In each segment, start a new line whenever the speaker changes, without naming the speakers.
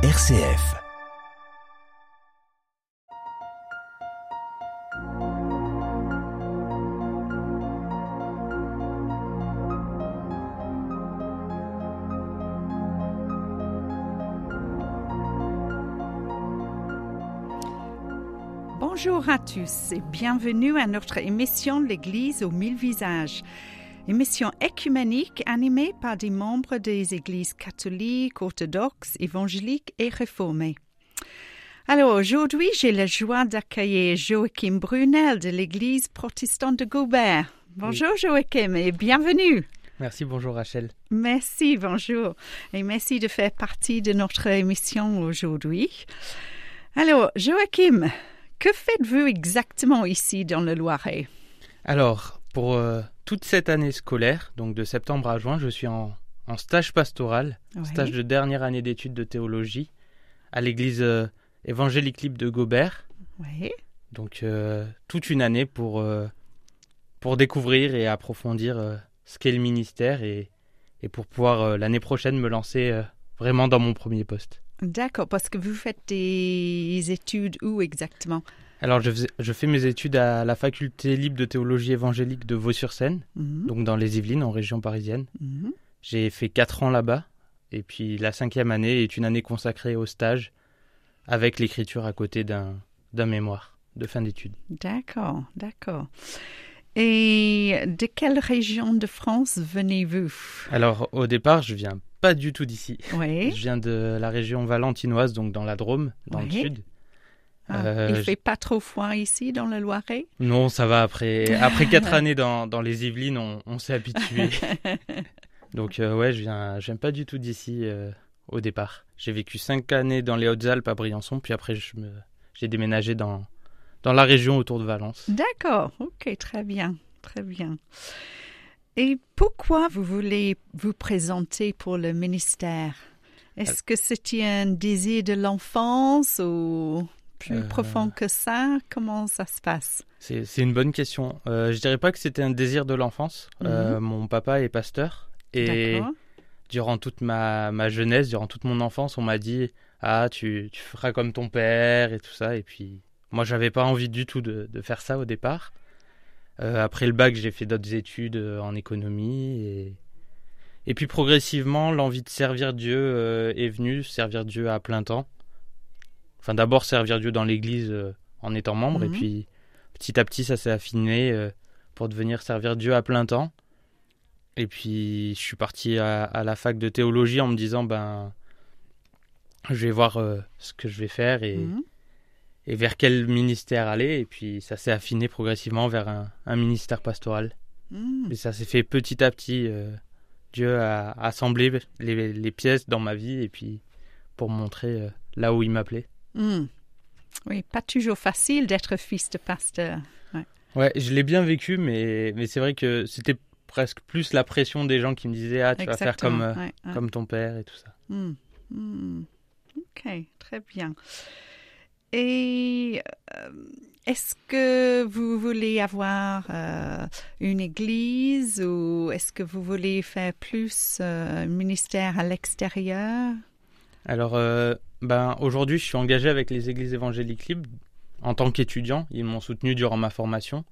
RCF.
Bonjour à tous et bienvenue à notre émission L'Église aux mille visages. Émission écuménique animée par des membres des églises catholiques, orthodoxes, évangéliques et réformées. Alors aujourd'hui, j'ai la joie d'accueillir Joachim Brunel de l'église protestante de Gaubert. Bonjour Joachim et bienvenue.
Merci, bonjour Rachel.
Merci, bonjour. Et merci de faire partie de notre émission aujourd'hui. Alors, Joachim, que faites-vous exactement ici dans le Loiret?
Alors, pour euh, toute cette année scolaire, donc de septembre à juin, je suis en, en stage pastoral, stage de dernière année d'études de théologie à l'église euh, évangélique libre de Gobert. Donc, euh, toute une année pour, euh, pour découvrir et approfondir ce qu'est le ministère et, et pour pouvoir l'année prochaine me lancer vraiment dans mon premier poste.
D'accord, parce que vous faites des études où exactement?
Alors, je, faisais- je fais mes études à la faculté libre de théologie évangélique de Vaux-sur-Seine,
Mhm,
donc dans les Yvelines, en région parisienne.
mhm.
J'ai fait quatre ans là-bas. Et puis la cinquième année est une année consacrée au stage avec l'écriture à côté d'un d'un mémoire de fin d'études.
D'accord, d'accord. Et de quelle région de France venez-vous?
Alors au départ, je viens pas du tout d'ici.
Oui.
Je viens de la région valentinoise, donc dans la Drôme, dans le sud.
Ah,
Euh,
il fait pas trop froid ici dans le Loiret?
Non, ça va après. Après quatre années dans, dans les Yvelines, on, on s'est habitué. donc euh, ouais, je viens, viens pas du tout d'ici euh, au départ. J'ai vécu cinq années dans les Hautes-Alpes à Briançon, puis après je me, j'ai déménagé dans dans la région autour de Valence.
D'accord, ok, très bien, très bien. Et pourquoi vous voulez vous présenter pour le ministère? Est-ce que c'était un désir de l'enfance ou plus
Euh.
profond que ça Comment ça se passe?
C'est une bonne question. Euh, je dirais pas que c'était un désir de l'enfance. Euh, mon papa est pasteur et durant toute ma, ma jeunesse, durant toute mon enfance, on m'a dit ah tu, tu feras comme ton père et tout ça. Et puis moi j'avais pas envie du tout de, de faire ça au départ. Euh, après le bac, j'ai fait d'autres études en économie et et puis progressivement l'envie de servir Dieu est venue, servir Dieu à plein temps. Enfin d'abord servir Dieu dans l'Église euh, en étant membre et
Mhm.
puis petit à petit ça s'est affiné euh, pour devenir servir Dieu à plein temps. Et puis je suis parti à, à la fac de théologie en me disant ben je vais voir euh, ce que je vais faire et,
Mhm.
et vers quel ministère aller. Et puis ça s'est affiné progressivement vers un, un ministère pastoral.
Mhm.
Et ça s'est fait petit à petit. Dieu a assemblé les, les pièces dans ma vie et puis pour montrer là où il m'appelait.
Hmm. Oui, pas toujours facile d'être fils de pasteur.
Ouais, je l'ai bien vécu, mais, mais c'est vrai que c'était presque plus la pression des gens qui me disaient Ah, tu vas faire comme, euh,
ouais, ouais.
comme ton père et tout ça.
Hmm, hmm. Ok, très bien. Et euh, est-ce que vous voulez avoir euh, une église ou est-ce que vous voulez faire plus un ministère à l'extérieur?
Alors, ben, aujourd'hui, je suis engagé avec les églises évangéliques libres en tant qu'étudiant. Ils m'ont soutenu durant ma formation.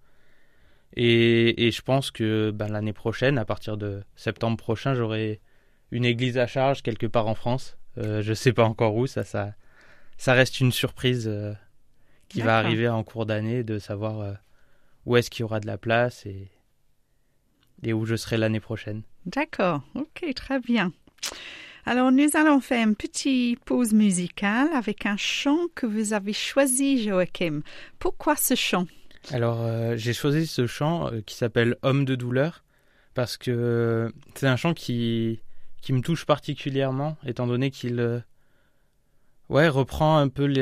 Et, et je pense que ben, l'année prochaine, à partir de septembre prochain, j'aurai une église à charge quelque part en France. Euh, je sais pas encore où, ça, ça, ça reste une surprise euh, qui va arriver en cours d'année de savoir euh, où est-ce qu'il y aura de la place et, et où je serai l'année prochaine.
D'accord, ok, très bien. Alors, nous allons faire une petite pause musicale avec un chant que vous avez choisi, Joachim. Pourquoi ce chant?
Alors, euh, j'ai choisi ce chant euh, qui s'appelle Homme de douleur parce que euh, c'est un chant qui, qui me touche particulièrement, étant donné qu'il ouais, reprend un peu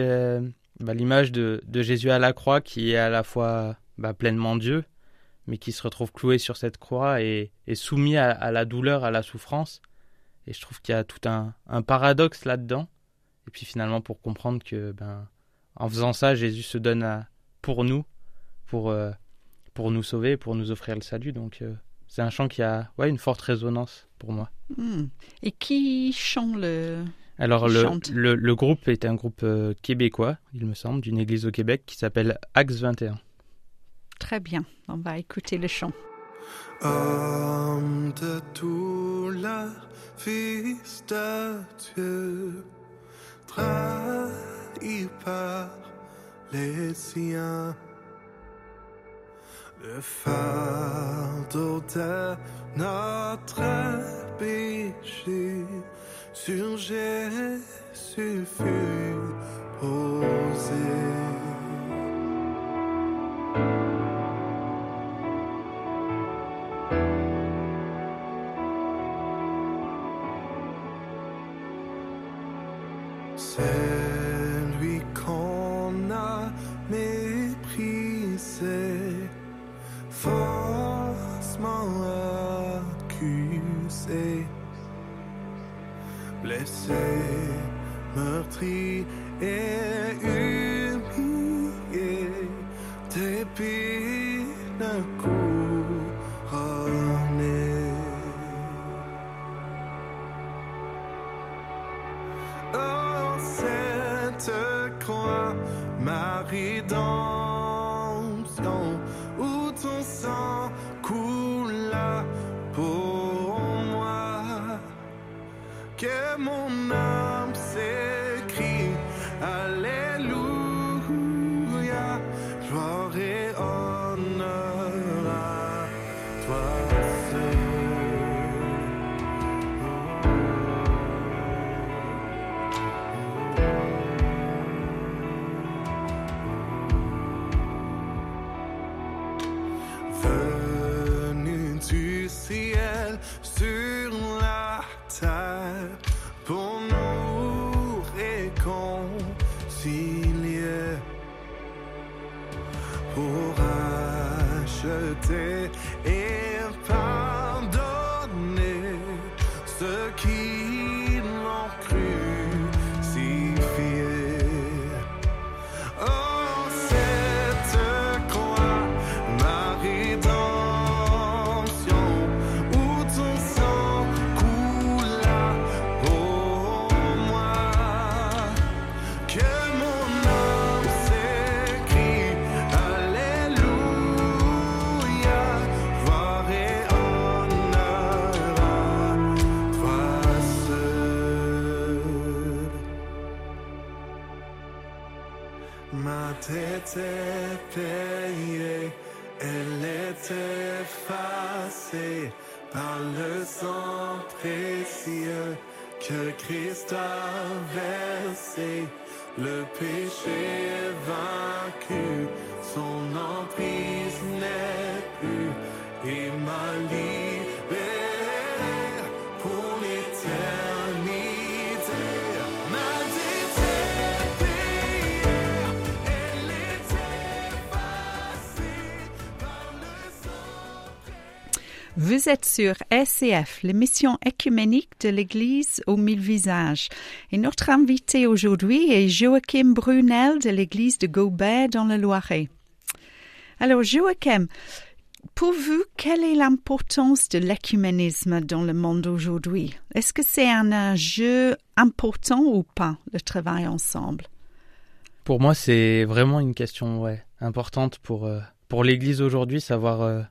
bah, l'image de, de Jésus à la croix, qui est à la fois bah, pleinement Dieu, mais qui se retrouve cloué sur cette croix et, soumis à la douleur, à la souffrance. Et je trouve qu'il y a tout un, un paradoxe là-dedans. Et puis finalement, pour comprendre que ben, en faisant ça, Jésus se donne à, pour nous, pour, euh, pour nous sauver, pour nous offrir le salut. Donc euh, c'est un chant qui a ouais, une forte résonance pour moi.
Hmm. Et qui chante le...
Alors le, le, le, groupe est un groupe euh, québécois, il me semble, d'une église au Québec qui s'appelle Axe 21.
Très bien, on va écouter le chant.
Homme de tout la fils de Dieu, trahi par les siens, le fardeau de notre péché sur Jésus fut posé. C'est lui qu'on a méprisé, faussement accusé, blessé, meurtri et humilié, que mon âme s'écrie, ceux qui elle est effacée par le sang précieux que Christ a versé. Le péché vaincu, son emprise n'est plus et m'a
Vous êtes sur SCF, l'émission écuménique de l'Église aux mille visages. Et notre invité aujourd'hui est Joachim Brunel de l'Église de Gobert dans le Loiret. Alors, Joachim, pour vous, quelle est l'importance de l'écuménisme dans le monde aujourd'hui? Est-ce que c'est un enjeu important ou pas, le travail ensemble?
Pour moi, c'est vraiment une question importante pour, euh, pour l'Église aujourd'hui, savoir euh,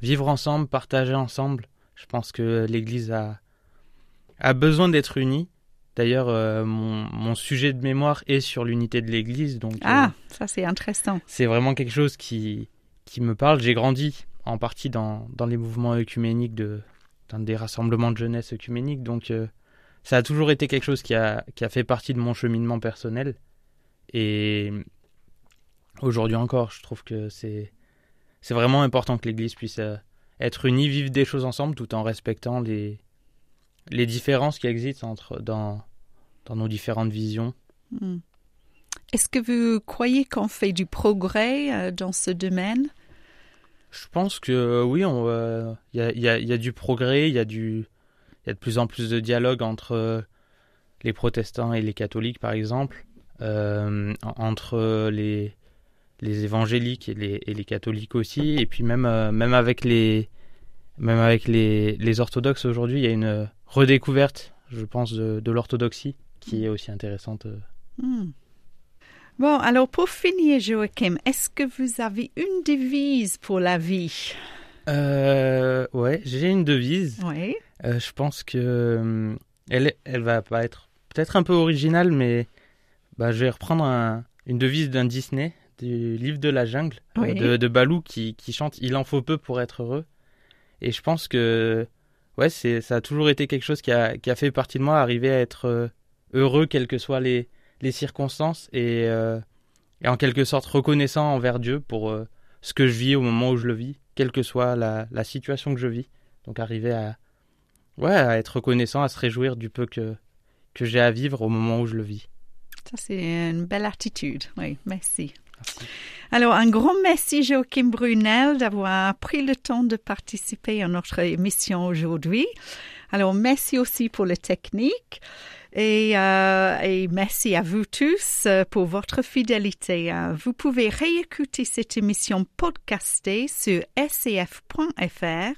vivre ensemble, partager ensemble. Je pense que l'Église a, a besoin d'être unie. D'ailleurs, euh, mon, mon sujet de mémoire est sur l'unité de l'Église, donc euh,
Ah, ça c'est intéressant.
c'est vraiment quelque chose qui, qui me parle. J'ai grandi en partie dans, dans les mouvements œcuméniques, de, dans des rassemblements de jeunesse œcuméniques, donc euh, ça a toujours été quelque chose qui a, qui a fait partie de mon cheminement personnel. Et aujourd'hui encore, je trouve que c'est c'est vraiment important que l'Église puisse euh, être unie, vivre des choses ensemble, tout en respectant les les différences qui existent entre dans dans nos différentes visions.
Hmm. Est-ce que vous croyez qu'on fait du progrès euh, dans ce domaine?
Je pense que euh, oui, euh, il y, a, il y, a, il y a du progrès, il y a du il y a de plus en plus de dialogue entre euh, les protestants et les catholiques, par exemple, en- entre les les évangéliques et les, et les catholiques aussi, et puis même euh, même avec les même avec les, les orthodoxes aujourd'hui, il y a une redécouverte, je pense, de, de l'orthodoxie qui est aussi intéressante. euh.
Hmm. Bon, alors pour finir, Joachim, est-ce que vous avez une devise pour la vie?
Euh, ouais, j'ai une devise.
Oui.
Euh, je pense que euh, elle, elle va pas être peut-être un peu originale, mais bah, je vais reprendre un- une devise d'un Disney, du livre de la jungle, euh,
Oui.
de, de Balou qui, qui chante Il en faut peu pour être heureux. Et je pense que ouais, c'est ça a toujours été quelque chose qui a, qui a fait partie de moi, arriver à être euh, heureux quelles que soient les, les circonstances et, euh, et en quelque sorte reconnaissant envers Dieu pour euh, ce que je vis au moment où je le vis, quelle que soit la, la situation que je vis. Donc arriver à Ouais, à être reconnaissant, à se réjouir du peu que, que j'ai à vivre au moment où je le vis.
Ça, c'est une belle attitude. Oui, merci.
Merci.
Alors, un grand merci, Joachim Brunel, d'avoir pris le temps de participer à notre émission aujourd'hui. Alors, merci aussi pour la technique. Et, euh, et merci à vous tous euh, pour votre fidélité. Euh, Vous pouvez réécouter cette émission podcastée sur scf.fr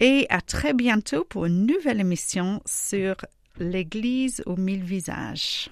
et à très bientôt pour une nouvelle émission sur l'Église aux mille visages.